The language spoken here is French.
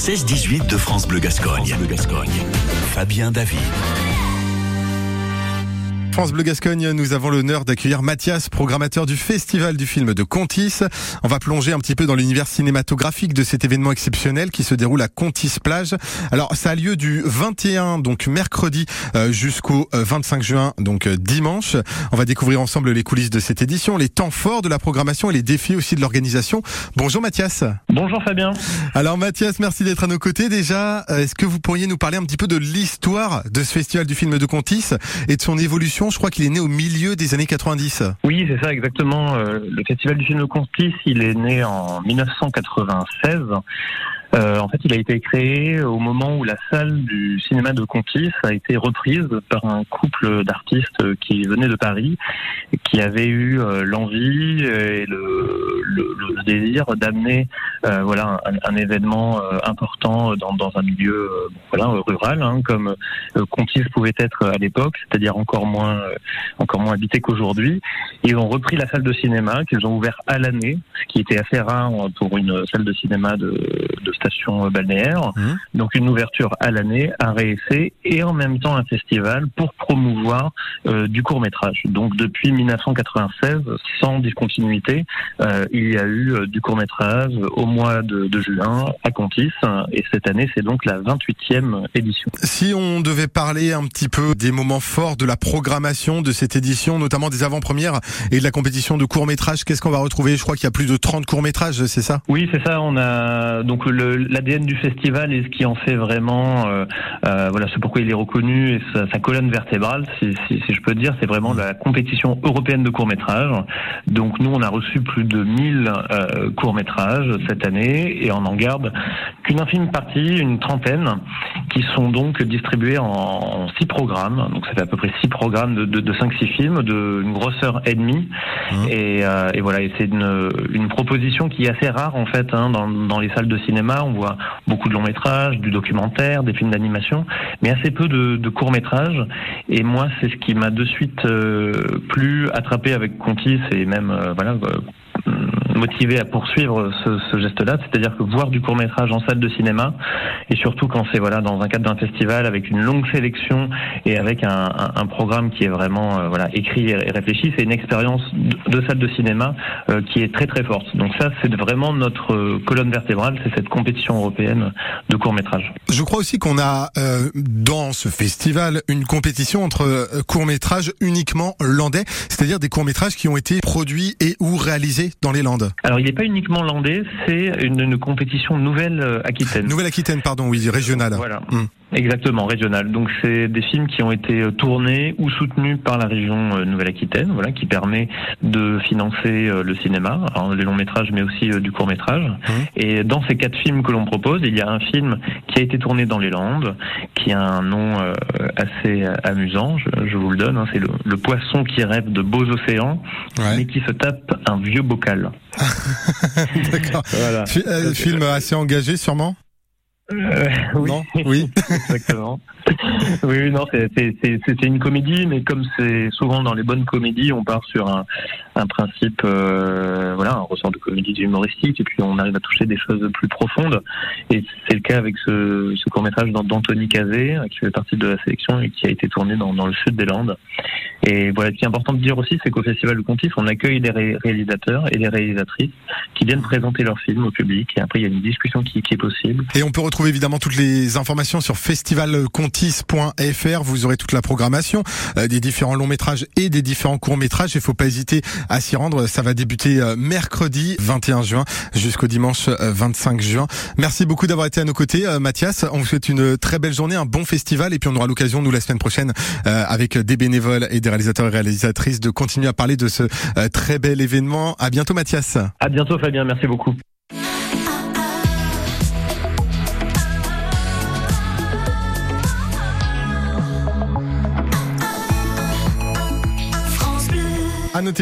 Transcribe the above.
16-18 de France Bleu Gascogne. Gascogne. Fabien David. France Bleu Gascogne, nous avons l'honneur d'accueillir Mathias, programmateur du Festival du film de Contis. On va plonger un petit peu dans l'univers cinématographique de cet événement exceptionnel qui se déroule à Contis Plage. Alors, ça a lieu du 21, donc mercredi, euh, jusqu'au 25 euh, juin, donc euh, dimanche. On va découvrir ensemble les coulisses de cette édition, les temps forts de la programmation et les défis aussi de l'organisation. Bonjour Mathias. Bonjour Fabien. Alors Mathias, merci d'être à nos côtés déjà. Est-ce que vous pourriez nous parler un petit peu de l'histoire de ce Festival du film de Contis et de son évolution je crois qu'il est né au milieu des années 90. Oui, c'est ça exactement. Euh, le Festival du film de Contis, il est né en 1996. Euh, en fait, il a été créé au moment où la salle du cinéma de Contis a été reprise par un couple d'artistes qui venaient de Paris, qui avaient eu euh, l'envie et le, le, le désir d'amener euh, voilà un, un événement euh, important dans, dans, un milieu voilà rural, hein, comme Contis pouvait être à l'époque, c'est-à-dire encore moins encore moins habité qu'aujourd'hui. Ils ont repris la salle de cinéma qu'ils ont ouvert à l'année, ce qui était assez rare pour une salle de cinéma de, de station balnéaire. Mmh. Donc une ouverture à l'année, un réessai et en même temps un festival pour promouvoir euh, du court métrage. Donc depuis 1996, sans discontinuité, euh, il y a eu euh, du court métrage au mois de, de, juin à Contis et cette année c'est donc la 28e édition. Si on devait parler un petit peu des moments forts de la programmation de cette édition, notamment des avant-premières et de la compétition de court métrage, qu'est-ce qu'on va retrouver? Je crois qu'il y a plus de 30 courts métrages, c'est ça? Oui, c'est ça. On a donc l'ADN du festival et ce qui en fait vraiment, euh, euh, voilà, c'est pourquoi il est reconnu et sa, colonne vertébrale, si, je peux dire, c'est vraiment la compétition européenne de court métrage. Donc nous, on a reçu plus de 1000 euh, courts métrages cette année et on en garde qu'une infime partie, une trentaine, qui sont donc distribués en, six programmes. Donc ça fait à peu près six programmes de, de, de 5-6 films, de une grosseur et demie. Mmh. Et, euh, et, voilà, et c'est une, une proposition qui est assez rare en fait hein, dans, dans les salles de cinéma. On voit beaucoup de longs métrages, du documentaire, des films d'animation, mais assez peu de, de courts métrages. Et moi, c'est ce qui m'a de suite euh, plus attrapé avec Contis et même euh, voilà motivé à poursuivre ce, geste-là, c'est-à-dire que voir du court métrage en salle de cinéma, et surtout quand c'est voilà dans un cadre d'un festival avec une longue sélection et avec un, programme qui est vraiment euh, voilà écrit et réfléchi, c'est une expérience de, salle de cinéma euh, qui est très très forte. Donc ça, c'est vraiment notre euh, colonne vertébrale, c'est cette compétition européenne de court métrage. Je crois aussi qu'on a dans ce festival une compétition entre court métrages uniquement landais, c'est-à-dire des courts métrages qui ont été produits et ou réalisés dans les Landes. Alors, il n'est pas uniquement landais, c'est une, une, compétition Nouvelle-Aquitaine. Nouvelle-Aquitaine, pardon, oui, régionale. Voilà. Hum. Exactement, régional. Donc c'est des films qui ont été euh, tournés ou soutenus par la région euh, Nouvelle-Aquitaine, voilà, qui permet de financer euh, le cinéma, alors les longs métrages, mais aussi du court métrage. Mmh. Et dans ces quatre films que l'on propose, il y a un film qui a été tourné dans les Landes, qui a un nom assez amusant. Je, je vous le donne. Hein, c'est le, le, poisson qui rêve de beaux océans, ouais. mais qui se tape un vieux bocal. D'accord. voilà. F euh, film assez engagé, sûrement? Euh, oui. Non oui. Exactement. oui, non, c'est une comédie, mais comme c'est souvent dans les bonnes comédies, on part sur un, un principe, euh, voilà, un ressort de comédie humoristique, et puis on arrive à toucher des choses plus profondes. Et c'est le cas avec ce, ce court métrage d'Anthony Cazé, qui fait partie de la sélection et qui a été tourné dans, dans le sud des Landes. Et voilà, ce qui est important de dire aussi, c'est qu'au Festival du Contif, on accueille des ré réalisateurs et des réalisatrices qui viennent présenter leurs films au public. Et après, il y a une discussion qui, qui est possible. Et on peut retrouver évidemment toutes les informations sur festivalcontis.fr. Vous aurez toute la programmation euh, des différents longs métrages et des différents courts métrages. Il faut pas hésiter à s'y rendre. Ça va débuter euh, mercredi 21 juin jusqu'au dimanche 25 euh, juin. Merci beaucoup d'avoir été à nos côtés, Mathias. On vous souhaite une très belle journée, un bon festival, et puis on aura l'occasion, nous, la semaine prochaine, avec des bénévoles et des réalisateurs et réalisatrices, de continuer à parler de ce très bel événement. À bientôt, Mathias. À bientôt, Fabien. Merci beaucoup. À noter